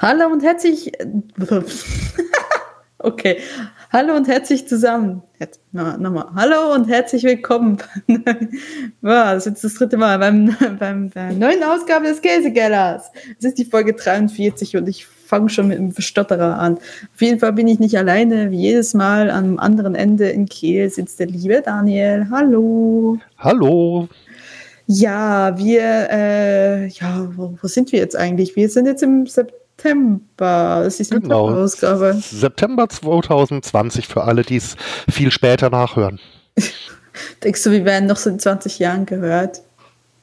Hallo und herzlich. okay. Hallo und herzlich zusammen. Jetzt, nochmal. Hallo und herzlich willkommen. wow, das ist jetzt das dritte Mal beim, beim, der neuen Ausgabe des Käsegellers. Es ist die Folge 43 und ich fange schon mit einem Verstotterer an. Auf jeden Fall bin ich nicht alleine. Wie jedes Mal am anderen Ende in Kiel sitzt der liebe Daniel. Hallo. Hallo. Ja, wir, äh, ja, wo, wo, sind wir jetzt eigentlich? Wir sind jetzt im September. September. Das ist die genau. Ausgabe. September 2020 für alle, die es viel später nachhören. Denkst du, wir werden noch so in 20 Jahren gehört?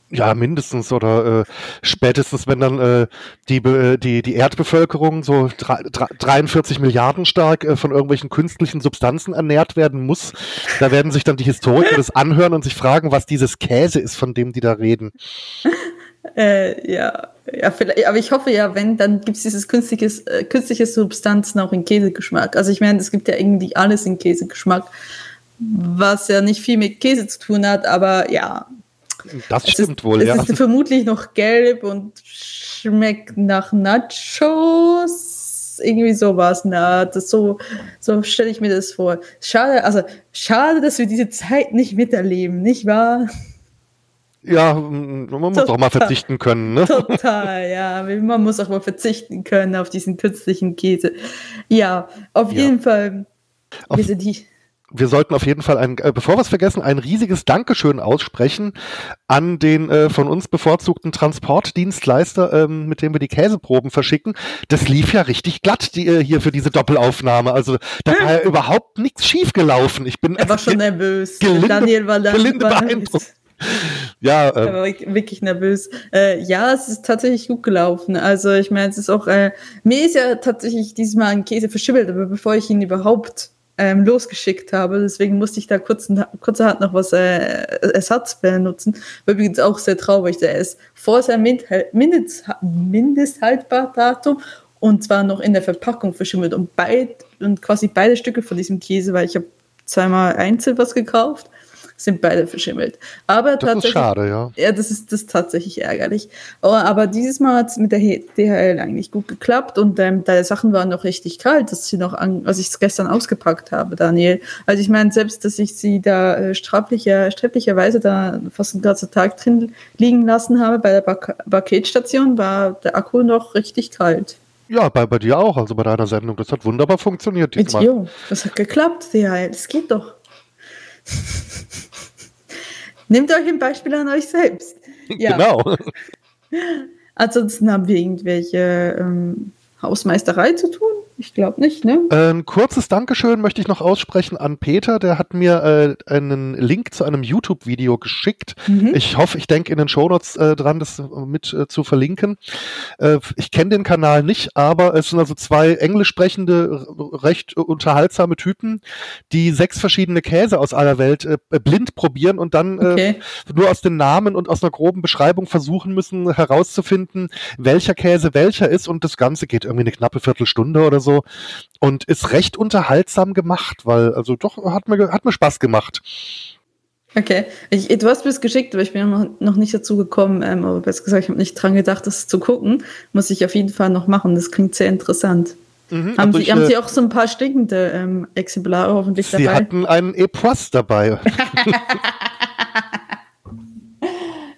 Ja, mindestens oder äh, spätestens, wenn dann äh, die, die, die Erdbevölkerung so 43 Milliarden stark äh, von irgendwelchen künstlichen Substanzen ernährt werden muss. Da werden sich dann die Historiker das anhören und sich fragen, was dieses Käse ist, von dem die da reden. Äh, ja, ja, vielleicht, aber ich hoffe ja, wenn, dann gibt es dieses künstliches, äh, künstliche Substanzen auch in Käsegeschmack. Also ich meine, es gibt ja irgendwie alles in Käsegeschmack, was ja nicht viel mit Käse zu tun hat, aber ja. Das stimmt ist, wohl, es ja. Es ist vermutlich noch gelb und schmeckt nach Nachos. Irgendwie sowas. Na, das so, so stelle ich mir das vor. Schade, also schade, dass wir diese Zeit nicht miterleben, nicht wahr? Ja, man muss Total. auch mal verzichten können. Ne? Total, ja. Man muss auch mal verzichten können auf diesen künstlichen Käse. Ja, auf ja. jeden Fall. Auf, wir sollten auf jeden Fall, ein, äh, bevor wir es vergessen, ein riesiges Dankeschön aussprechen an den äh, von uns bevorzugten Transportdienstleister, ähm, mit dem wir die Käseproben verschicken. Das lief ja richtig glatt die, äh, hier für diese Doppelaufnahme. Also da war ja überhaupt nichts schiefgelaufen. Ich bin er war schon nervös. Gelinde, Daniel war, gelinde war beeindruckt ja, ähm, war wirklich nervös. Äh, ja, es ist tatsächlich gut gelaufen. Also ich meine, es ist auch, äh, mir ist ja tatsächlich diesmal ein Käse verschimmelt, aber bevor ich ihn überhaupt ähm, losgeschickt habe, deswegen musste ich da kurz, kurzerhand noch was äh, Ersatz benutzen. War übrigens auch sehr traurig, der ist vor seinem Mindest, Mindesthaltbardatum und zwar noch in der Verpackung verschimmelt und beid und quasi beide Stücke von diesem Käse, weil ich habe zweimal einzeln was gekauft sind beide verschimmelt. Aber das ist schade, ja. Ja, das ist, das ist tatsächlich ärgerlich. Oh, aber dieses Mal hat es mit der DHL eigentlich gut geklappt und ähm, deine Sachen waren noch richtig kalt, dass sie noch an, als ich es gestern ausgepackt habe, Daniel. Also ich meine, selbst, dass ich sie da äh, sträflicherweise da fast einen ganzen Tag drin liegen lassen habe bei der Paketstation, war der Akku noch richtig kalt. Ja, bei, bei dir auch, also bei deiner Sendung. Das hat wunderbar funktioniert diesmal. Jo, das hat geklappt, DHL. Das geht doch. Nehmt euch ein Beispiel an euch selbst. Ja. Genau. Ansonsten haben wir irgendwelche ähm, Hausmeisterei zu tun. Ich glaube nicht, ne? Ein kurzes Dankeschön möchte ich noch aussprechen an Peter. Der hat mir äh, einen Link zu einem YouTube-Video geschickt. Mhm. Ich hoffe, ich denke in den Shownotes äh, dran, das mit äh, zu verlinken. Äh, ich kenne den Kanal nicht, aber es sind also zwei englisch sprechende, recht unterhaltsame Typen, die sechs verschiedene Käse aus aller Welt äh, blind probieren und dann äh, okay. nur aus den Namen und aus einer groben Beschreibung versuchen müssen herauszufinden, welcher Käse welcher ist. Und das Ganze geht irgendwie eine knappe Viertelstunde oder so so und ist recht unterhaltsam gemacht, weil also doch hat mir hat mir Spaß gemacht. Okay, ich, du hast mir es geschickt, aber ich bin noch, noch nicht dazu gekommen, ähm, aber besser gesagt, ich habe nicht dran gedacht, das zu gucken. Muss ich auf jeden Fall noch machen. Das klingt sehr interessant. Mhm, haben, Sie, ich, haben Sie äh, auch so ein paar stinkende ähm, Exemplare hoffentlich dabei? Sie hatten einen Epoisse dabei.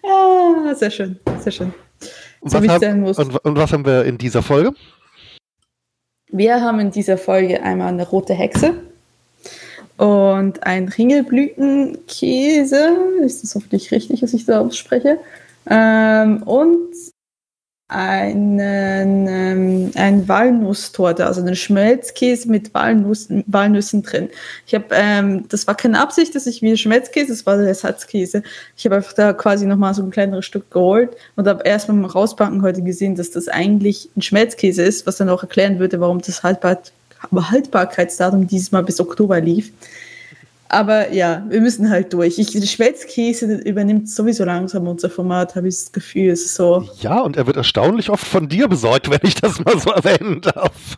ja, sehr schön, sehr schön. Und was, haben, und, und was haben wir in dieser Folge? Wir haben in dieser Folge einmal eine rote Hexe und ein Ringelblütenkäse. Ist das hoffentlich richtig, was ich da ausspreche? Ähm, und einen, ähm, ein Walnusstorte, also einen Schmelzkäse mit Walnussen, Walnüssen drin. Ich habe, ähm, das war keine Absicht, dass ich wie Schmelzkäse, das war der Ersatzkäse. Ich habe einfach da quasi nochmal so ein kleineres Stück geholt und habe erst beim Rauspacken heute gesehen, dass das eigentlich ein Schmelzkäse ist, was dann auch erklären würde, warum das Haltbar Haltbarkeitsdatum dieses Mal bis Oktober lief. Aber ja, wir müssen halt durch. Ich, Schmelzkäse übernimmt sowieso langsam unser Format, habe ich das Gefühl. Es ist so. Ja, und er wird erstaunlich oft von dir besorgt, wenn ich das mal so erwähnen darf.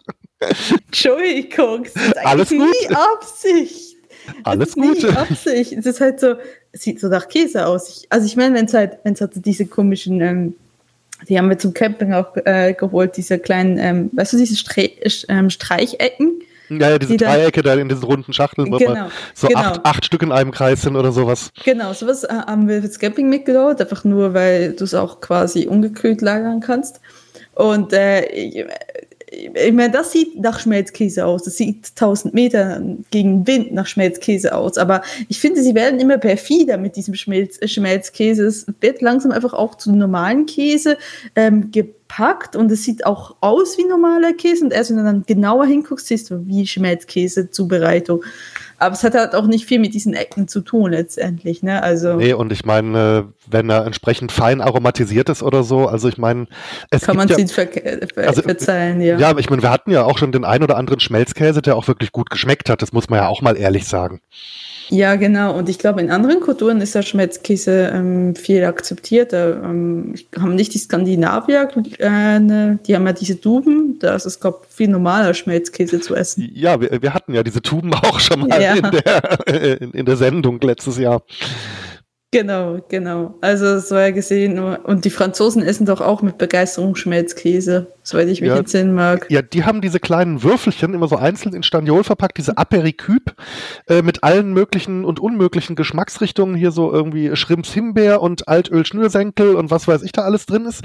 Entschuldigung, das ist Alles gut. nie Absicht. Alles gut. Absicht. Es ist halt so, sieht so nach Käse aus. Ich, also ich meine, wenn es halt, wenn es halt diese komischen ähm, Die haben wir zum Camping auch äh, geholt, diese kleinen, ähm, weißt du, diese Stre ähm, Streichecken. Ja, ja, diese die Dreiecke da in diesen runden Schachteln, wo genau, man so genau. acht, acht Stück in einem Kreis sind oder sowas. Genau, sowas äh, haben wir fürs Camping mitgebaut, einfach nur, weil du es auch quasi ungekühlt lagern kannst. Und äh, ich meine, das sieht nach Schmelzkäse aus. Das sieht 1000 Meter gegen Wind nach Schmelzkäse aus. Aber ich finde, sie werden immer perfider mit diesem Schmelz, Schmelzkäse. Es wird langsam einfach auch zu normalen Käse ähm, gepackt und es sieht auch aus wie normaler Käse. Und erst wenn du dann genauer hinguckst, siehst du, wie Schmelzkäse-Zubereitung. Aber es hat halt auch nicht viel mit diesen Ecken zu tun letztendlich. Ne? Also nee, und ich meine, wenn er entsprechend fein aromatisiert ist oder so, also ich meine, es kann man ja, ver ver also, verzeihen, ja. Ja, aber ich meine, wir hatten ja auch schon den ein oder anderen Schmelzkäse, der auch wirklich gut geschmeckt hat. Das muss man ja auch mal ehrlich sagen. Ja, genau. Und ich glaube, in anderen Kulturen ist der Schmelzkäse ähm, viel akzeptierter. Ähm, haben nicht die Skandinavier, äh, ne, die haben ja diese Tuben. Da ist es, glaube viel normaler, Schmelzkäse zu essen. Ja, wir, wir hatten ja diese Tuben auch schon mal ja. in, der, in, in der Sendung letztes Jahr. Genau, genau. Also so ja gesehen. Und die Franzosen essen doch auch mit Begeisterung Schmelzkäse, soweit ich mich ja, entsinnen mag. Ja, die haben diese kleinen Würfelchen immer so einzeln in Staniol verpackt, diese Aperikyp äh, mit allen möglichen und unmöglichen Geschmacksrichtungen. Hier so irgendwie Schrimps Himbeer und Altöl Schnürsenkel und was weiß ich da alles drin ist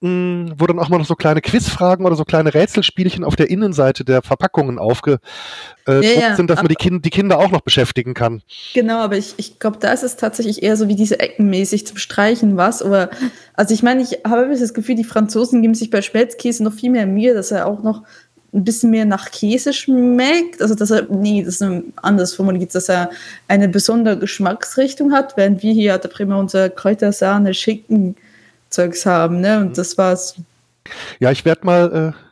mh, wo dann auch mal noch so kleine Quizfragen oder so kleine Rätselspielchen auf der Innenseite der Verpackungen aufgedruckt äh, ja, ja, sind, dass man die, kind, die, Kinder auch noch beschäftigen kann. Genau, aber ich, ich glaube, da ist es tatsächlich eher so wie diese Eckenmäßig zum Streichen was. Oder, also ich meine, ich habe das Gefühl, die Franzosen geben sich bei Schmelzkäse noch viel mehr Mühe, dass er auch noch ein bisschen mehr nach Käse schmeckt. Also, dass er, nee, das ist anders formuliert, dass er eine besondere Geschmacksrichtung hat, während wir hier hat der Prima unser Kräutersahne schicken Zeugs haben, ne? Und mhm. das war's. Ja, ich werde mal äh,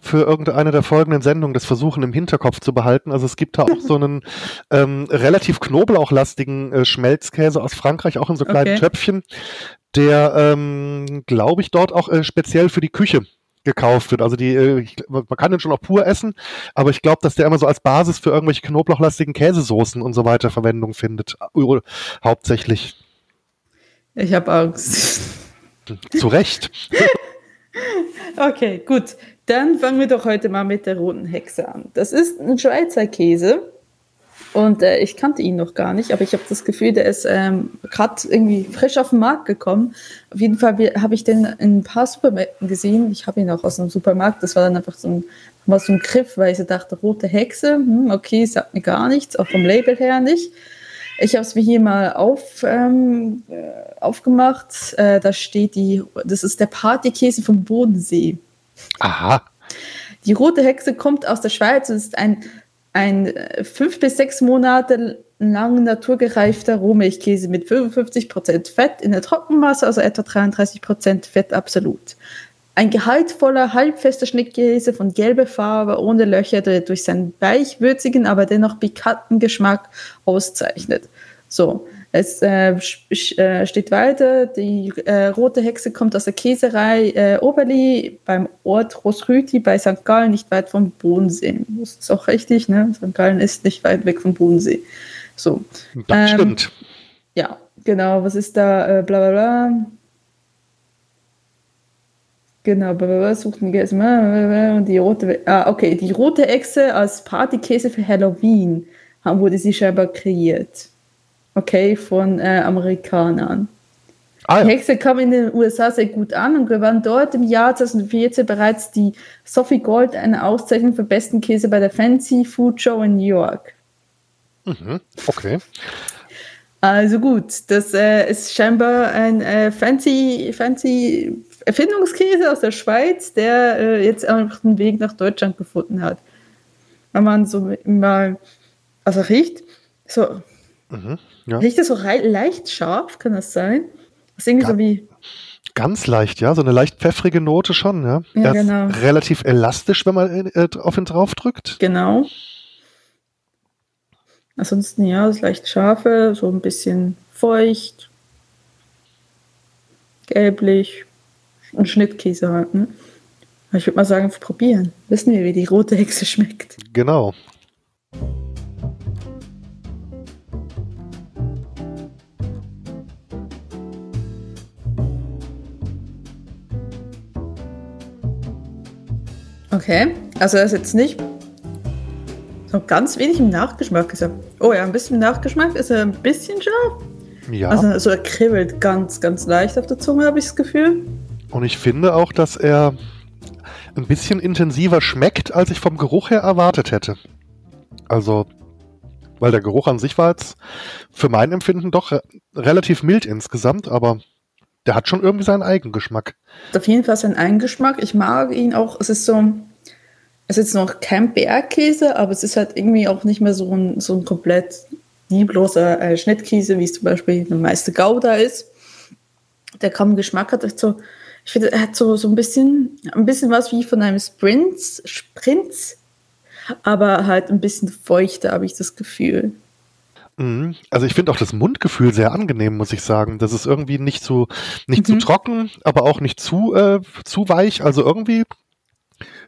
für irgendeine der folgenden Sendungen das versuchen im Hinterkopf zu behalten. Also es gibt da auch so einen ähm, relativ knoblauchlastigen äh, Schmelzkäse aus Frankreich, auch in so kleinen okay. Töpfchen, der, ähm, glaube ich, dort auch äh, speziell für die Küche gekauft wird. Also die, äh, ich, man kann den schon auch pur essen, aber ich glaube, dass der immer so als Basis für irgendwelche knoblauchlastigen Käsesoßen und so weiter Verwendung findet. Hauptsächlich. Ich habe Angst. Zu Recht. okay, gut. Dann fangen wir doch heute mal mit der roten Hexe an. Das ist ein Schweizer Käse. Und äh, ich kannte ihn noch gar nicht, aber ich habe das Gefühl, der ist ähm, gerade irgendwie frisch auf den Markt gekommen. Auf jeden Fall habe ich den in ein paar Supermärkten gesehen. Ich habe ihn auch aus einem Supermarkt. Das war dann einfach so ein, war so ein Griff, weil ich so dachte, rote Hexe, hm, okay, sagt mir gar nichts, auch vom Label her nicht. Ich habe es mir hier mal auf, ähm, äh, aufgemacht. Äh, da steht die, das ist der Partykäse vom Bodensee. Aha. Die rote Hexe kommt aus der Schweiz und ist ein, ein äh, fünf bis sechs Monate lang naturgereifter Rohmilchkäse mit 55% Fett in der Trockenmasse, also etwa 33% Fett absolut. Ein gehaltvoller, halbfester Schnittkäse von gelber Farbe, ohne Löcher, der durch seinen weichwürzigen, aber dennoch pikanten Geschmack auszeichnet. So, es äh, äh, steht weiter, die äh, rote Hexe kommt aus der Käserei äh, Oberli beim Ort Rosrüti bei St. Gallen, nicht weit vom Bodensee. Das ist auch richtig, ne? St. Gallen ist nicht weit weg vom Bodensee. So. Das ähm, stimmt. Ja, genau. Was ist da? Äh, bla bla bla. Genau, sucht ein Käse und die rote, ah, okay, die rote Echse als Partykäse für Halloween wurde sie scheinbar kreiert. Okay, von äh, Amerikanern. Ah, ja. Die Hexe kam in den USA sehr gut an und gewann dort im Jahr 2014 bereits die Sophie Gold, eine Auszeichnung für besten Käse bei der Fancy Food Show in New York. Mhm, okay. Also gut, das äh, ist scheinbar ein äh, fancy, fancy Erfindungskäse aus der Schweiz, der äh, jetzt einfach den Weg nach Deutschland gefunden hat. Wenn man so mal, also riecht, so, mhm, ja. riecht es so leicht scharf, kann das sein? Das ist irgendwie ja. so wie. Ganz leicht, ja, so eine leicht pfeffrige Note schon, ja. ja genau. relativ elastisch, wenn man äh, auf ihn draufdrückt. Genau. Ansonsten, ja, das leicht scharfe, so ein bisschen feucht, gelblich, und Schnittkäse halt, ne? Ich würde mal sagen, probieren. Wissen wir, wie die rote Hexe schmeckt. Genau. Okay, also das ist jetzt nicht so ganz wenig im Nachgeschmack ist er. Oh ja, ein bisschen im Nachgeschmack ist er ein bisschen scharf. Ja. Also, also er kribbelt ganz, ganz leicht auf der Zunge, habe ich das Gefühl. Und ich finde auch, dass er ein bisschen intensiver schmeckt, als ich vom Geruch her erwartet hätte. Also, weil der Geruch an sich war jetzt für mein Empfinden doch re relativ mild insgesamt, aber der hat schon irgendwie seinen Eigengeschmack. Auf jeden Fall seinen Eigengeschmack. Ich mag ihn auch. Es ist so, es ist noch kein Bergkäse, aber es ist halt irgendwie auch nicht mehr so ein, so ein komplett liebloser äh, Schnittkäse, wie es zum Beispiel der meiste Gouda ist. Der kaum Geschmack hat. So, ich finde, er hat so, so ein bisschen, ein bisschen was wie von einem Sprints, Sprints, aber halt ein bisschen feuchter, habe ich das Gefühl. Mhm. Also ich finde auch das Mundgefühl sehr angenehm, muss ich sagen. Das ist irgendwie nicht zu nicht mhm. zu trocken, aber auch nicht zu äh, zu weich. Also irgendwie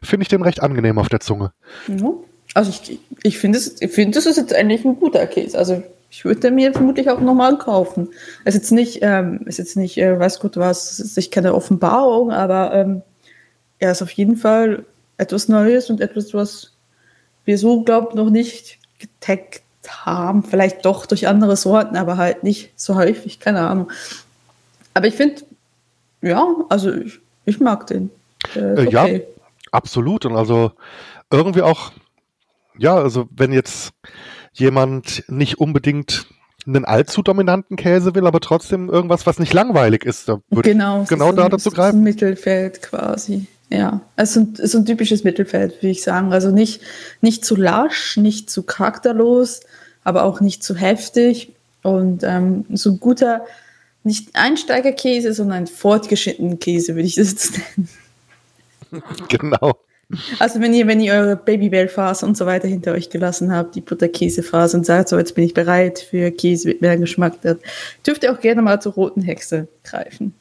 finde ich den recht angenehm auf der Zunge. Ja. Also ich, ich finde es ich finde das ist jetzt eigentlich ein guter Käse. Also ich würde mir vermutlich auch nochmal kaufen. Es ist jetzt nicht ähm, ist jetzt nicht äh, weiß gut was, es ist keine Offenbarung, aber ähm, er ist auf jeden Fall etwas Neues und etwas was wir so glaubt noch nicht getaggt haben, vielleicht doch durch andere Sorten, aber halt nicht so häufig, keine Ahnung. Aber ich finde, ja, also ich, ich mag den. Äh, okay. Ja, absolut. Und also irgendwie auch, ja, also wenn jetzt jemand nicht unbedingt einen allzu dominanten Käse will, aber trotzdem irgendwas, was nicht langweilig ist, da würde genau, genau da ein, dazu greifen. Ein Mittelfeld quasi. Ja, es ist ein typisches Mittelfeld, würde ich sagen. Also nicht, nicht zu lasch, nicht zu charakterlos, aber auch nicht zu heftig. Und ähm, so ein guter, nicht Einsteigerkäse, sondern ein fortgeschrittener Käse, würde ich das jetzt nennen. Genau. Also wenn ihr, wenn ihr eure Babybell-Phase und so weiter hinter euch gelassen habt, die Butterkäse-Phase und sagt, so jetzt bin ich bereit für Käse mit mehr Geschmack, dann dürft ihr auch gerne mal zur roten Hexe greifen.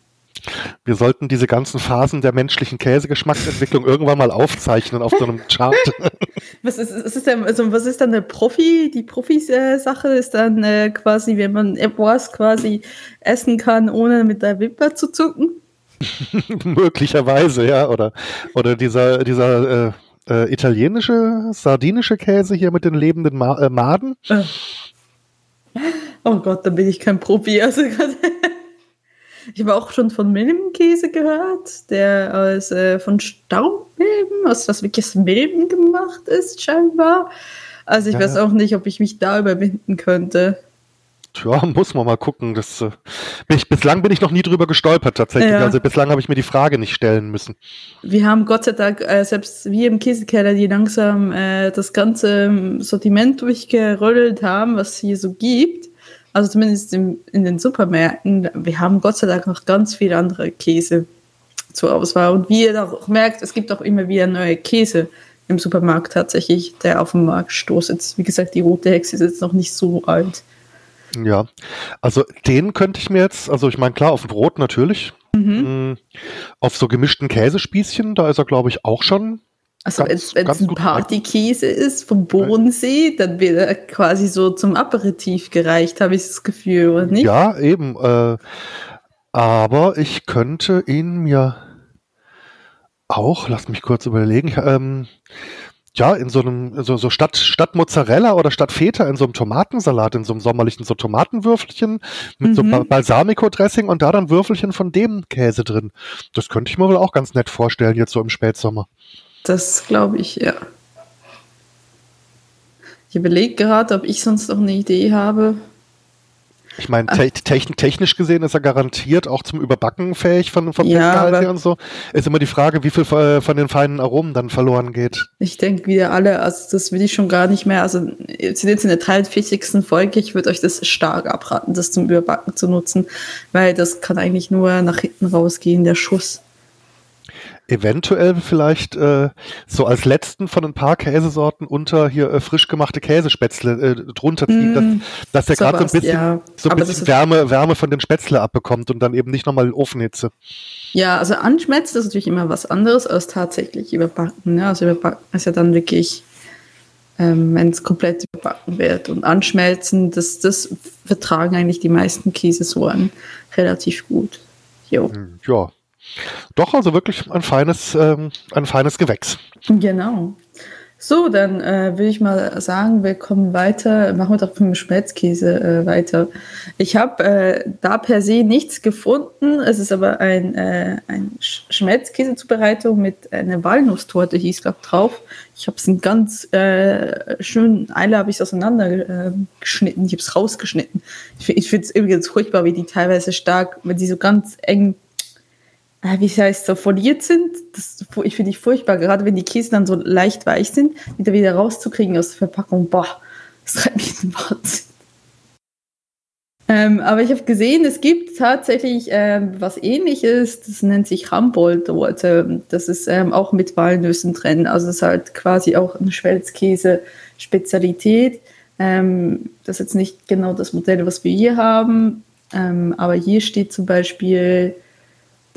Wir sollten diese ganzen Phasen der menschlichen Käsegeschmacksentwicklung irgendwann mal aufzeichnen auf so einem Chart. was, ist, was, ist denn, also was ist dann der Profi? Die Profis-Sache ist dann äh, quasi, wenn man etwas quasi essen kann, ohne mit der Wimper zu zucken? Möglicherweise, ja. Oder, oder dieser, dieser äh, äh, italienische, sardinische Käse hier mit den lebenden Ma äh, Maden. Äh. Oh Gott, da bin ich kein Profi. Also ich habe auch schon von Milbenkäse gehört, der aus, äh, von Staubmilben, aus was wirklich aus Milben gemacht ist, scheinbar. Also ich ja. weiß auch nicht, ob ich mich da überwinden könnte. Ja, muss man mal gucken. Das, äh, ich, bislang bin ich noch nie drüber gestolpert tatsächlich. Ja. Also bislang habe ich mir die Frage nicht stellen müssen. Wir haben Gott sei Dank, äh, selbst wir im Käsekeller, die langsam äh, das ganze Sortiment durchgerollt haben, was es hier so gibt also zumindest im, in den Supermärkten, wir haben Gott sei Dank noch ganz viele andere Käse zur Auswahl. Und wie ihr auch merkt, es gibt auch immer wieder neue Käse im Supermarkt tatsächlich, der auf den Markt stoßt. wie gesagt, die rote Hexe ist jetzt noch nicht so alt. Ja, also den könnte ich mir jetzt, also ich meine, klar, auf dem Brot natürlich. Mhm. Mm, auf so gemischten Käsespießchen, da ist er, glaube ich, auch schon also wenn es ein Partykäse ist vom Bodensee, dann wird er quasi so zum Aperitif gereicht, habe ich das Gefühl, oder nicht? Ja, eben. Äh, aber ich könnte ihn mir auch, lass mich kurz überlegen, ähm, ja, in so einem, so, so statt, statt Mozzarella oder statt Feta in so einem Tomatensalat, in so einem sommerlichen, so Tomatenwürfelchen mit mhm. so Balsamico-Dressing und da dann Würfelchen von dem Käse drin. Das könnte ich mir wohl auch ganz nett vorstellen, jetzt so im Spätsommer. Das glaube ich, ja. Ich überlege gerade, ob ich sonst noch eine Idee habe. Ich meine, te technisch gesehen ist er garantiert auch zum Überbacken fähig von, vom ja, her und so. Ist immer die Frage, wie viel von den feinen Aromen dann verloren geht. Ich denke wieder alle, also das will ich schon gar nicht mehr. Also wir sind jetzt in der 43. Folge. Ich würde euch das stark abraten, das zum Überbacken zu nutzen, weil das kann eigentlich nur nach hinten rausgehen, der Schuss eventuell vielleicht äh, so als letzten von ein paar Käsesorten unter hier äh, frisch gemachte Käsespätzle äh, drunter ziehen, mm, dass, dass der gerade so ein bisschen, ja. so ein bisschen Wärme, Wärme von den Spätzle abbekommt und dann eben nicht nochmal Ofenhitze. Ja, also anschmelzt ist natürlich immer was anderes als tatsächlich überbacken. Ne? Also überbacken ist ja dann wirklich, ähm, wenn es komplett überbacken wird und anschmelzen, das, das vertragen eigentlich die meisten Käsesorten relativ gut. Jo. Hm, ja, Doch, also wirklich ein feines, ähm, ein feines Gewächs. Genau. So, dann äh, will ich mal sagen, wir kommen weiter, machen wir doch mit dem Schmelzkäse äh, weiter. Ich habe äh, da per se nichts gefunden. Es ist aber ein, äh, ein Schmelzkäsezubereitung mit einer Walnusstorte, hieß glaube drauf. Ich habe es in ganz äh, schönen Eile habe ich auseinandergeschnitten. ich habe es rausgeschnitten. Ich, ich finde es übrigens furchtbar, wie die teilweise stark, wenn die so ganz eng äh, wie heißt so foliert sind. Das, ich finde ich furchtbar, gerade wenn die Käse dann so leicht weich sind, wieder wieder rauszukriegen aus der Verpackung. Boah, das treibt mich in den Wahnsinn. Ähm, aber ich habe gesehen, es gibt tatsächlich ähm, was ähnliches, das nennt sich Rambold-Torte. Das ist ähm, auch mit Walnüssen drin. Also es ist halt quasi auch eine Schmelzkäse-Spezialität. Ähm, das ist jetzt nicht genau das Modell, was wir hier haben. Ähm, aber hier steht zum Beispiel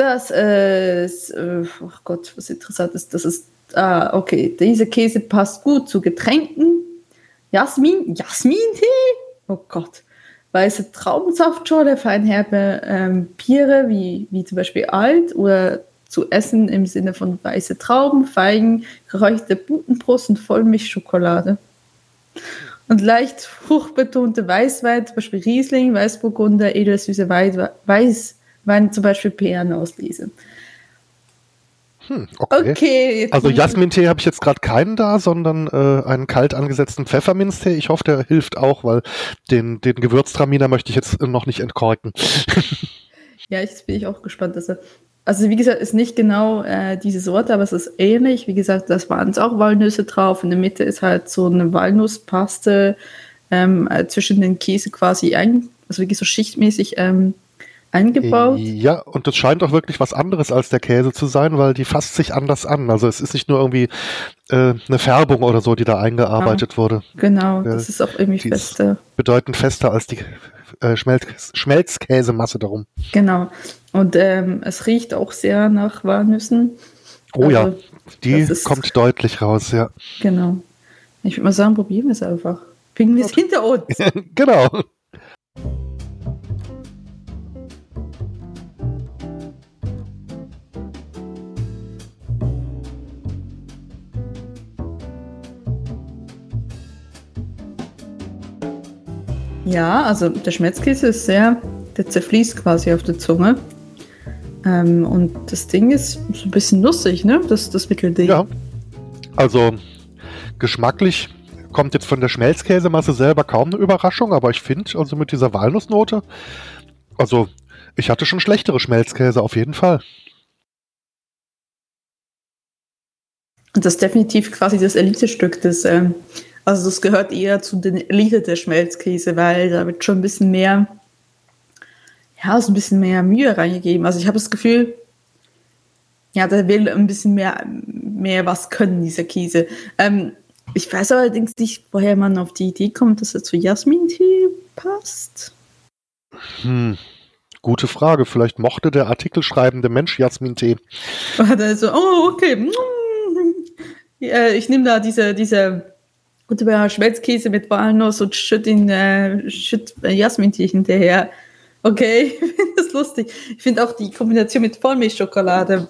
das ist, äh, oh Gott, was interessant ist, das ist, ah, okay, dieser Käse passt gut zu Getränken. Jasmin, Jasmin-Tee? Oh Gott. Weiße Traubensaftschorle, feinherbe ähm, Biere, wie, wie zum Beispiel Alt oder zu essen im Sinne von weiße Trauben, Feigen, geräucherte Butenbrust und Vollmilchschokolade. Und leicht fruchtbetonte Weißwein, zum Beispiel Riesling, Weißburgunder, edelsüße Weiß, wenn zum Beispiel Beeren auslese. Hm, okay. okay also Jasmin-Tee habe ich jetzt gerade keinen da, sondern äh, einen kalt angesetzten Pfefferminztee. Ich hoffe, der hilft auch, weil den, den Gewürztraminer möchte ich jetzt noch nicht entkorken. ja, jetzt bin ich auch gespannt. Dass er, also wie gesagt, ist nicht genau äh, diese Sorte, aber es ist ähnlich. Wie gesagt, das waren es auch Walnüsse drauf. In der Mitte ist halt so eine Walnusspaste ähm, äh, zwischen den Käse quasi ein, also wirklich so schichtmäßig ähm, eingebaut. Ja, und das scheint auch wirklich was anderes als der Käse zu sein, weil die fasst sich anders an. Also es ist nicht nur irgendwie äh, eine Färbung oder so, die da eingearbeitet ja, wurde. Genau, das ist auch irgendwie fester. Bedeutend fester als die äh, Schmelz Schmelzkäsemasse darum. Genau. Und ähm, es riecht auch sehr nach Walnüssen. Oh also, ja, die kommt deutlich raus, ja. Genau. Ich würde mal sagen, probieren wir es einfach. Bringen wir es hinter uns. genau. Ja, also der Schmelzkäse ist sehr, der zerfließt quasi auf der Zunge. Ähm, und das Ding ist so ein bisschen nussig, ne? Das, das Mittelding. Ja. Also geschmacklich kommt jetzt von der Schmelzkäsemasse selber kaum eine Überraschung, aber ich finde, also mit dieser Walnussnote, also ich hatte schon schlechtere Schmelzkäse auf jeden Fall. Und das ist definitiv quasi das Elite-Stück des ähm, also das gehört eher zu den Elite der Schmelzkäse, weil da wird schon ein bisschen mehr, ja, so ein bisschen mehr Mühe reingegeben. Also ich habe das Gefühl, ja, der will ein bisschen mehr, mehr was können, dieser Käse. Ähm, ich weiß allerdings nicht, woher man auf die Idee kommt, dass er zu Jasmin-Tee passt. Hm. Gute Frage. Vielleicht mochte der artikelschreibende Mensch Jasmin-Tee. Also, oh, okay. Ja, ich nehme da diese, diese und über Schmelzkäse mit Walnuss und schütt in äh, schütt Jasmintee hinterher. Okay, ich finde das lustig. Ich finde auch die Kombination mit Vollmilchschokolade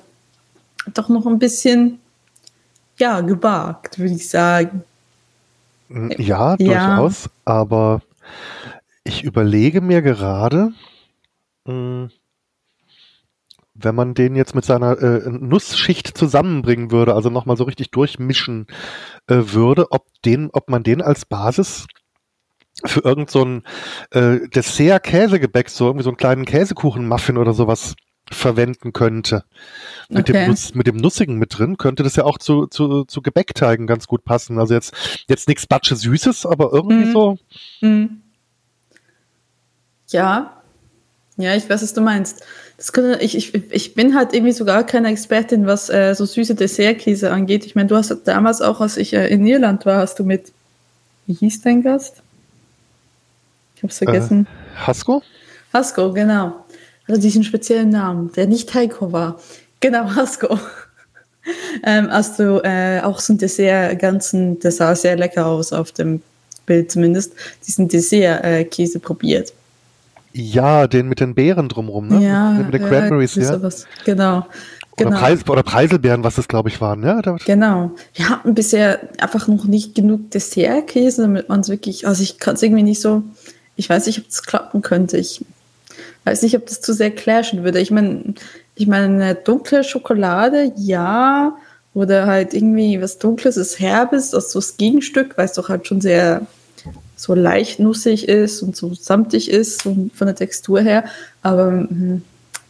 doch noch ein bisschen, ja, gewagt, würde ich sagen. Ja, durchaus, ja. aber ich überlege mir gerade, mh, mm, wenn man den jetzt mit seiner äh, Nussschicht zusammenbringen würde, also nochmal so richtig durchmischen äh, würde, ob den, ob man den als Basis für irgend so ein äh, Dessert-Käsegebäck, so irgendwie so einen kleinen Käsekuchen-Muffin oder sowas verwenden könnte. Mit, okay. dem Nuss, mit dem Nussigen mit drin könnte das ja auch zu, zu, zu Gebäckteigen ganz gut passen. Also jetzt, jetzt nichts Batsche Süßes, aber irgendwie mm. so. Mm. Ja. Ja, ich weiß, was du meinst. Kann, ich, ich, ich bin halt irgendwie so gar keine Expertin, was äh, so süße Dessertkäse angeht. Ich meine, du hast damals auch, als ich äh, in Irland war, hast du mit, wie hieß dein Gast? Ich hab's vergessen. Äh, Hasko? Hasko, genau. Also diesen speziellen Namen, der nicht Heiko war. Genau, Hasko. ähm, hast du äh, auch so ein Dessert, ganzen, das sah sehr lecker aus auf dem Bild zumindest, diesen Dessert-Käse probiert. Ja, den mit den Beeren drumrum, ne? Ja, mit, mit den Cranberries, ja. Sowas. Genau. Oder, genau. Preis, oder Preiselbeeren, was das, glaube ich, waren, ja? Genau. Wir hatten bisher einfach noch nicht genug Dessertkäse, damit man es wirklich, also ich kann es irgendwie nicht so, ich weiß nicht, ob das klappen könnte. Ich weiß nicht, ob das zu sehr clashen würde. Ich meine, ich meine, eine dunkle Schokolade, ja, oder halt irgendwie was Dunkles, ist Herbes, also so das Gegenstück, weil es doch halt schon sehr so leicht nussig ist und so samtig ist und von der Textur her. Aber hm,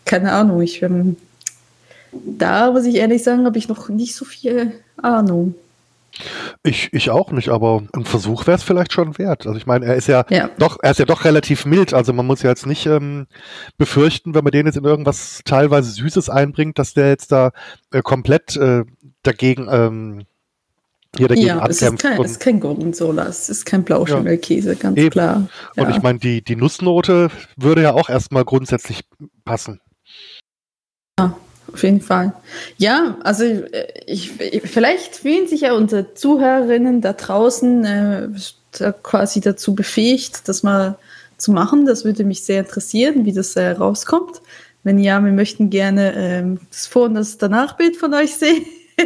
keine Ahnung, ich ähm, da muss ich ehrlich sagen, habe ich noch nicht so viel Ahnung. Ich, ich auch nicht, aber ein Versuch wäre es vielleicht schon wert. Also ich meine, er ist ja, Ja. doch, er ist ja doch relativ mild. Also man muss ja jetzt nicht ähm, befürchten, wenn man den jetzt in irgendwas teilweise Süßes einbringt, dass der jetzt da äh, komplett äh, dagegen ähm, hier dagegen Ja, es ist ankämpft. kein, und, es ist kein Gorgonzola, es ist kein Blauschimmelkäse, ganz Eben. klar. und Ja. ich meine, die, die Nussnote würde ja auch erstmal grundsätzlich passen. Auf jeden Fall. Ja, also äh, ich, ich, vielleicht fühlen sich ja unsere Zuhörerinnen da draußen äh, da quasi dazu befähigt, das mal zu machen. Das würde mich sehr interessieren, wie das äh, rauskommt. Wenn ja, wir möchten gerne ähm, das Vor- und das Danachbild von euch sehen.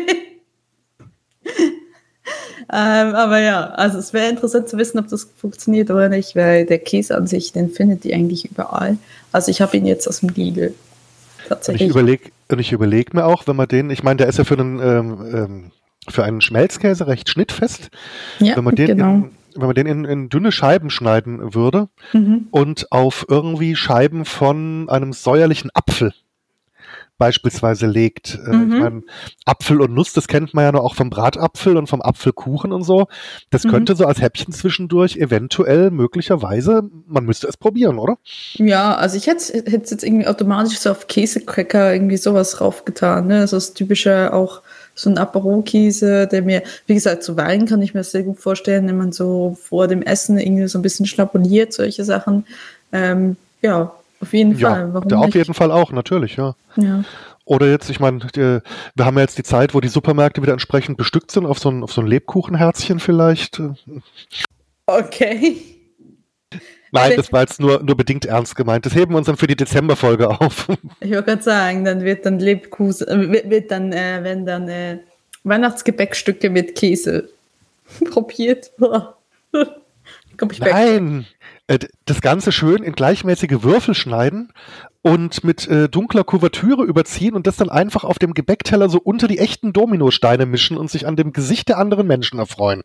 ähm, aber ja, also es wäre interessant zu wissen, ob das funktioniert oder nicht, weil der Käse an sich, den findet ihr eigentlich überall. Also ich habe ihn jetzt aus dem Lidl. Und ich Tatsächlich. überlege und ich überleg mir auch, wenn man den, ich meine, der ist ja für einen ähm, ähm, für einen Schmelzkäse recht schnittfest. Ja, wenn man den, genau. in, wenn man den in, in dünne Scheiben schneiden würde Mhm. und auf irgendwie Scheiben von einem säuerlichen Apfel beispielsweise legt. Äh, Mhm. Ich meine, Apfel und Nuss, das kennt man ja nur auch vom Bratapfel und vom Apfelkuchen und so. Das Mhm. könnte so als Häppchen zwischendurch eventuell möglicherweise, man müsste es probieren, oder? Ja, also ich hätte es jetzt irgendwie automatisch so auf Käsecracker irgendwie sowas raufgetan. Ne? Also das typische auch so ein Apero-Käse, der mir, wie gesagt, zu Wein kann ich mir sehr gut vorstellen, wenn man so vor dem Essen irgendwie so ein bisschen schnabuliert, solche Sachen. Ähm, ja, auf jeden Fall. Ja, Warum der auf nicht? jeden Fall auch, natürlich, ja. Ja. Oder jetzt, ich meine, wir haben ja jetzt die Zeit, wo die Supermärkte wieder entsprechend bestückt sind, auf so ein, auf so ein Lebkuchenherzchen vielleicht. Okay. Nein, das war jetzt nur, nur bedingt ernst gemeint. Das heben wir uns dann für die Dezemberfolge auf. Ich wollte gerade sagen, dann wird dann Lebkuchen, äh, wird, wird dann, äh, wenn dann äh, Weihnachtsgebäckstücke mit Käse probiert. Komm ich. Nein, äh, d- das Ganze schön in gleichmäßige Würfel schneiden und mit äh, dunkler Kuvertüre überziehen und das dann einfach auf dem Gebäckteller so unter die echten Dominosteine mischen und sich an dem Gesicht der anderen Menschen erfreuen.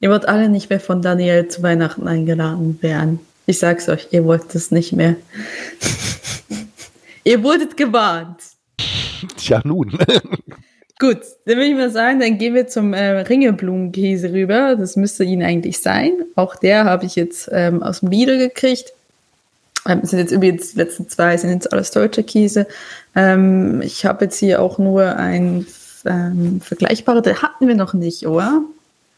Ihr wollt alle nicht mehr von Daniel zu Weihnachten eingeladen werden. Ich sag's euch, ihr wollt es nicht mehr. ihr wurdet gewarnt. Tja, nun. Gut, dann würde ich mal sagen, dann gehen wir zum äh, Ringelblumenkäse rüber. Das müsste ihn eigentlich sein. Auch der habe ich jetzt ähm, aus dem Lidl gekriegt. Ähm, sind jetzt übrigens die letzten zwei, sind jetzt alles deutsche Käse. Ähm, ich habe jetzt hier auch nur ein ähm, vergleichbarer, den hatten wir noch nicht, oder?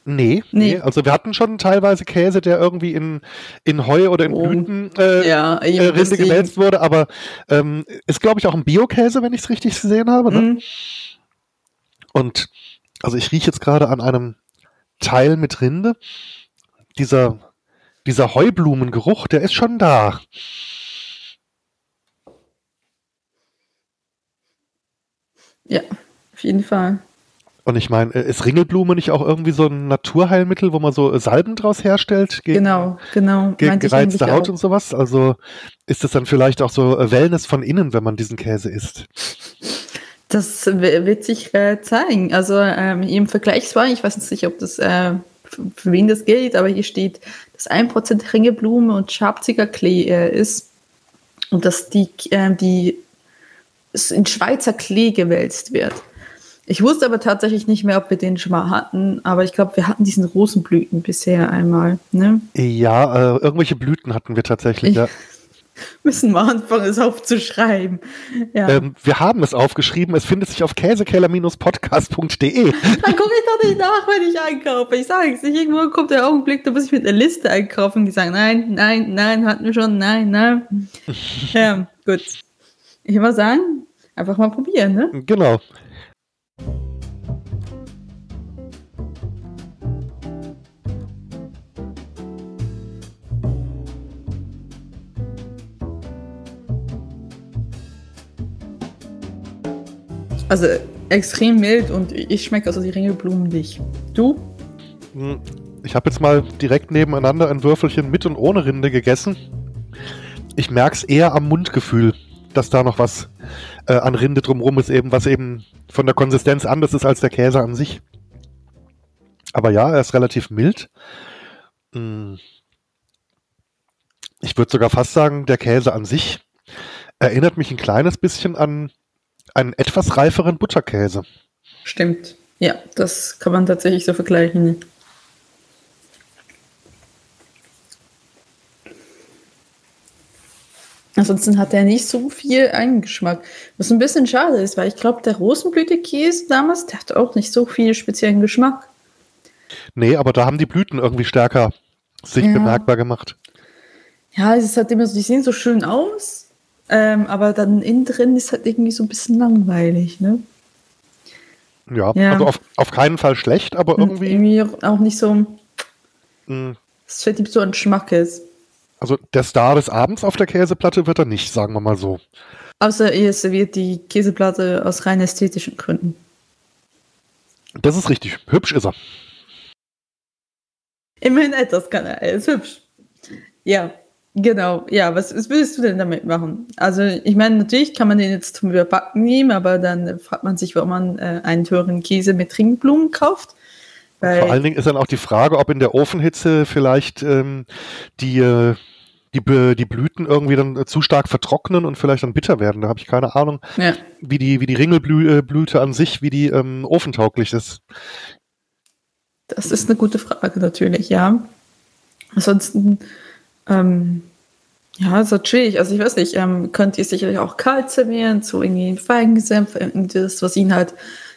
Nee, nee, Nee. Also wir hatten schon teilweise Käse, der irgendwie in, in Heu oder in Oh. Blüten äh, Ja, äh, Rinde gewälzt wurde, aber ähm, ist, glaube ich, auch ein Biokäse, wenn ich es richtig gesehen habe. Ne? Mhm. Und also ich rieche jetzt gerade an einem Teil mit Rinde. Dieser, dieser Heublumengeruch, der ist schon da. Ja, auf jeden Fall. Und ich meine, äh, ist Ringelblume nicht auch irgendwie so ein Naturheilmittel, wo man so äh, Salben draus herstellt? Gegen, Genau, genau. Gegen gereizte Haut auch. und sowas? Also ist es dann vielleicht auch so äh, Wellness von innen, wenn man diesen Käse isst? Das wird sich äh, zeigen. Also ähm, im Vergleichsweise, ich weiß nicht, ob das äh, für wen das gilt, aber hier steht, dass 1% Ringeblume und Schabziger Klee äh, ist und dass die, äh, die in Schweizer Klee gewälzt wird. Ich wusste aber tatsächlich nicht mehr, ob wir den schon mal hatten, aber ich glaube, wir hatten diesen Rosenblüten bisher einmal. Ne? Ja, äh, irgendwelche Blüten hatten wir tatsächlich. Ich- Ja. Müssen wir anfangen, es aufzuschreiben. Ja. Ähm, wir haben es aufgeschrieben. Es findet sich auf käsekeller-podcast.de. Dann gucke ich doch nicht nach, wenn ich einkaufe. Ich sage es nicht. Irgendwo kommt der Augenblick, da muss ich mit einer Liste einkaufen. Die sagen, nein, nein, nein, hatten wir schon, nein, nein. ja, gut. Ich würde sagen, einfach mal probieren, ne? Genau. Also extrem mild und ich schmecke also die Ringelblumen nicht. Du? Hm, ich habe jetzt mal direkt nebeneinander ein Würfelchen mit und ohne Rinde gegessen. Ich merke es eher am Mundgefühl, dass da noch was äh, an Rinde drumherum ist, eben, was eben von der Konsistenz anders ist als der Käse an sich. Aber ja, er ist relativ mild. Hm. Ich würde sogar fast sagen, der Käse an sich erinnert mich ein kleines bisschen an einen etwas reiferen Butterkäse. Stimmt. Ja, das kann man tatsächlich so vergleichen. Ansonsten hat er nicht so viel Eigengeschmack. Was ein bisschen schade ist, weil ich glaube, der Rosenblütekäse damals, der hatte auch nicht so viel speziellen Geschmack. Nee, aber da haben die Blüten irgendwie stärker sich ja. bemerkbar gemacht. Ja, es halt immer so, die sehen so schön aus, ähm, aber dann innen drin ist halt irgendwie so ein bisschen langweilig, ne? Ja, ja. also auf, auf keinen Fall schlecht, aber irgendwie. irgendwie auch nicht so. Mm. Es fällt ihm so an Schmackes. Also der Star des Abends auf der Käseplatte wird er nicht, sagen wir mal so. Außer ihr serviert die Käseplatte aus rein ästhetischen Gründen. Das ist richtig. Hübsch ist er. Immerhin etwas kann er. Er ist hübsch. Ja, genau. Ja, was, was würdest du denn damit machen? Also, ich meine, natürlich kann man den jetzt zum Überbacken nehmen, aber dann fragt man sich, warum man äh, einen teuren Käse mit Trinkblumen kauft. Vor allen Dingen ist dann auch die Frage, ob in der Ofenhitze vielleicht ähm, die, äh, die, die Blüten irgendwie dann äh, zu stark vertrocknen und vielleicht dann bitter werden. Da habe ich keine Ahnung, ja. wie die, wie die Ringelblüte an sich, wie die ähm, ofentauglich ist. Das ist eine gute Frage natürlich, ja. Ansonsten, ähm, ja, ist natürlich, also ich weiß nicht, ähm, könnt ihr sicherlich auch kalt servieren, so irgendwie Feigensenf, das, was ihn halt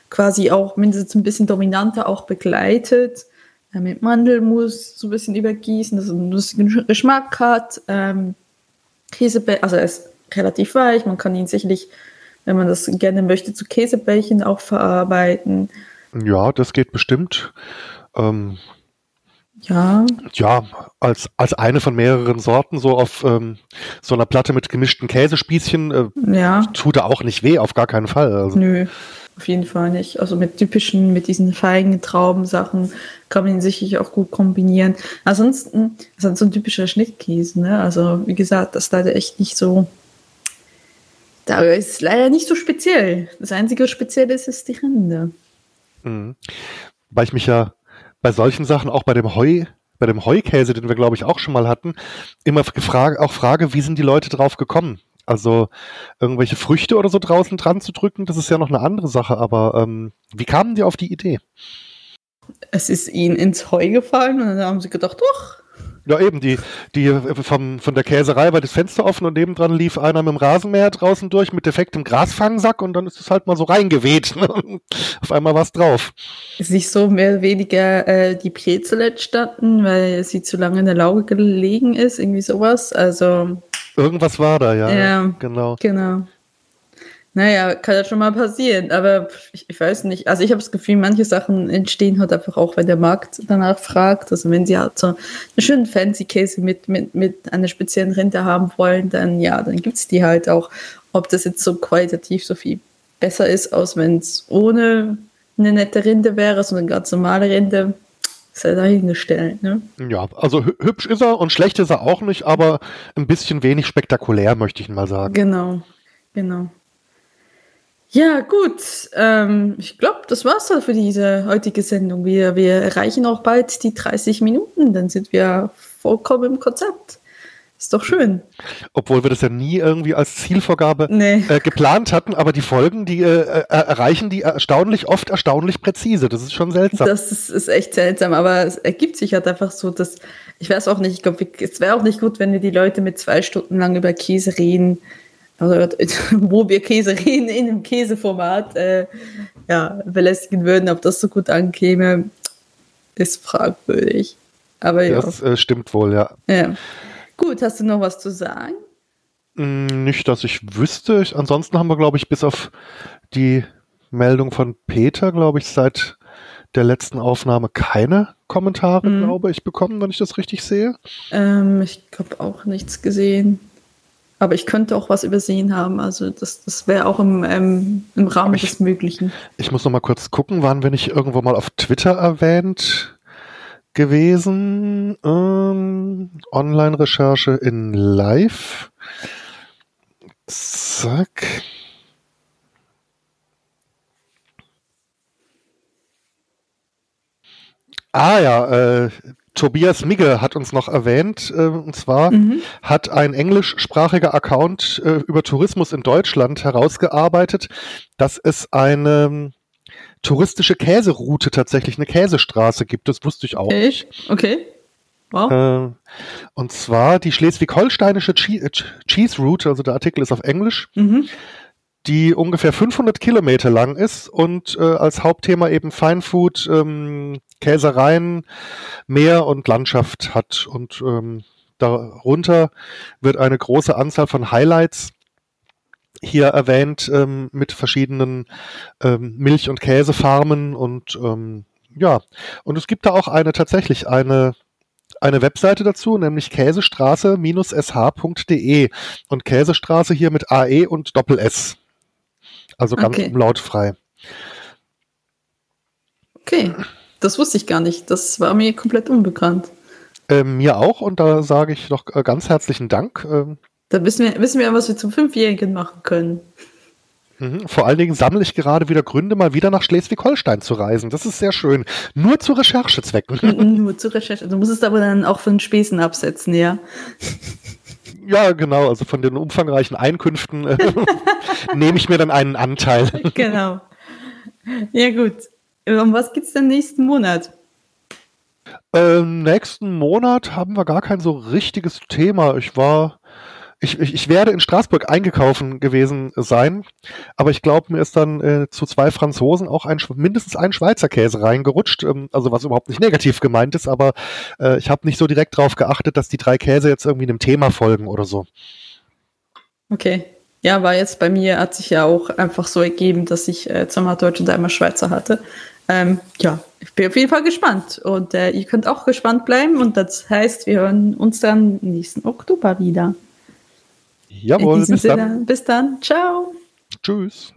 quasi auch mindestens ein bisschen dominanter auch begleitet. Äh, mit Mandelmus so ein bisschen übergießen, dass es einen lustigen Geschmack hat. Ähm, Käsebällchen, also er ist relativ weich, man kann ihn sicherlich, wenn man das gerne möchte, zu Käsebällchen auch verarbeiten. Ja, das geht bestimmt. Ähm, ja. Ja, als, als eine von mehreren Sorten, so auf ähm, so einer Platte mit gemischten Käsespießchen, äh, ja. tut er auch nicht weh, auf gar keinen Fall. Also. Nö. Auf jeden Fall nicht. Also mit typischen, mit diesen feigen Traubensachen kann man ihn sicherlich auch gut kombinieren. Ansonsten ist halt so ein typischer Schnittkäse, ne? Also wie gesagt, das ist leider echt nicht so. Da ist leider nicht so speziell. Das einzige Spezielle ist, ist die Rinde. Mhm. Weil ich mich ja bei solchen Sachen auch bei dem Heu, bei dem Heukäse, den wir glaube ich auch schon mal hatten, immer gefragt, auch frage, wie sind die Leute drauf gekommen? Also irgendwelche Früchte oder so draußen dran zu drücken, das ist ja noch eine andere Sache, aber ähm, wie kamen die auf die Idee? Es ist ihnen ins Heu gefallen und dann haben sie gedacht, doch. Ja, eben, die, die vom, von der Käserei war das Fenster offen und nebendran lief einer mit dem Rasenmäher draußen durch mit defektem Grasfangsack und dann ist es halt mal so reingeweht. Ne? Auf einmal war es drauf. Ist nicht so mehr oder weniger äh, die Brezel entstanden, weil sie zu lange in der Lauge gelegen ist, irgendwie sowas. Also Irgendwas war da, ja. Ja, genau. Genau. Naja, kann ja schon mal passieren, aber ich, ich weiß nicht. Also ich habe das Gefühl, manche Sachen entstehen halt einfach auch, wenn der Markt danach fragt. Also wenn sie halt so einen schönen Fancy-Käse mit, mit, mit einer speziellen Rinde haben wollen, dann ja, dann gibt es die halt auch. Ob das jetzt so qualitativ so viel besser ist, als wenn es ohne eine nette Rinde wäre, so eine ganz normale Rinde, sei dahingestellt. Ne? Ja, also hübsch ist er und schlecht ist er auch nicht, aber ein bisschen wenig spektakulär, möchte ich mal sagen. Genau, genau. Ja, gut. Ähm, ich glaube, das war's dann für diese heutige Sendung. Wir, wir erreichen auch bald die 30 Minuten, dann sind wir vollkommen im Konzept. Ist doch schön. Obwohl wir das ja nie irgendwie als Zielvorgabe nee. äh, geplant hatten, aber die Folgen, die äh, äh, erreichen die erstaunlich oft erstaunlich präzise. Das ist schon seltsam. Das ist, ist echt seltsam, aber es ergibt sich halt einfach so, dass ich weiß auch nicht, ich glaube, es wäre auch nicht gut, wenn wir die Leute mit zwei Stunden lang über Käse reden, also, wo wir Käse reden in einem Käseformat, äh, ja, belästigen würden, ob das so gut ankäme, ist fragwürdig. Aber ja. Das äh, stimmt wohl, ja. Ja. Gut, hast du noch was zu sagen? Mm, nicht, dass ich wüsste. Ansonsten haben wir, glaube ich, bis auf die Meldung von Peter, glaube ich, seit der letzten Aufnahme keine Kommentare, mhm. glaube ich, bekommen, wenn ich das richtig sehe. Ähm, ich habe auch nichts gesehen. Aber ich könnte auch was übersehen haben. Also das, das wäre auch im, ähm, im Rahmen ich, des Möglichen. Ich muss noch mal kurz gucken, waren wir nicht irgendwo mal auf Twitter erwähnt gewesen? Ähm, Online-Recherche in Live. Zack. Ah ja, äh, Tobias Migge hat uns noch erwähnt, äh, und zwar mhm. hat ein englischsprachiger Account äh, über Tourismus in Deutschland herausgearbeitet, dass es eine ähm, touristische Käseroute tatsächlich, eine Käsestraße gibt. Das wusste ich auch. Okay. okay. Wow. Äh, und zwar die schleswig-holsteinische äh, Cheese Route, also der Artikel ist auf Englisch. Mhm die ungefähr 500 Kilometer lang ist und äh, als Hauptthema eben Feinfood, ähm, Käsereien, Meer und Landschaft hat. Und ähm, darunter wird eine große Anzahl von Highlights hier erwähnt ähm, mit verschiedenen ähm, Milch- und Käsefarmen und ähm, ja, und es gibt da auch eine tatsächlich eine eine Webseite dazu, nämlich käsestraße-sh.de und Käsestraße hier mit AE und Doppel S. Also ganz okay. umlautfrei. Okay, das wusste ich gar nicht. Das war mir komplett unbekannt. Ähm, mir auch und da sage ich noch äh, ganz herzlichen Dank. Ähm, da wissen wir, wissen wir, was wir zum Fünfjährigen machen können. Mhm. Vor allen Dingen sammle ich gerade wieder Gründe, mal wieder nach Schleswig-Holstein zu reisen. Das ist sehr schön. Nur zu Recherchezwecken. Nur zu Recherche. Du musst es aber dann auch von Spesen absetzen, ja. Ja, genau. Also von den umfangreichen Einkünften äh, nehme ich mir dann einen Anteil. genau. Ja, gut. Um was geht es denn nächsten Monat? Ähm, nächsten Monat haben wir gar kein so richtiges Thema. Ich war ich, ich, ich werde in Straßburg eingekaufen gewesen sein, aber ich glaube, mir ist dann äh, zu zwei Franzosen auch ein, mindestens ein Schweizer Käse reingerutscht, ähm, also was überhaupt nicht negativ gemeint ist, aber äh, ich habe nicht so direkt darauf geachtet, dass die drei Käse jetzt irgendwie einem Thema folgen oder so. Okay. Ja, war jetzt bei mir, hat sich ja auch einfach so ergeben, dass ich äh, zweimal Deutsch und einmal Schweizer hatte. Ähm, ja, ich bin auf jeden Fall gespannt. Und äh, ihr könnt auch gespannt bleiben. Und das heißt, wir hören uns dann nächsten Oktober wieder. Jawohl, bis Sinne, dann. Bis dann. Ciao. Tschüss.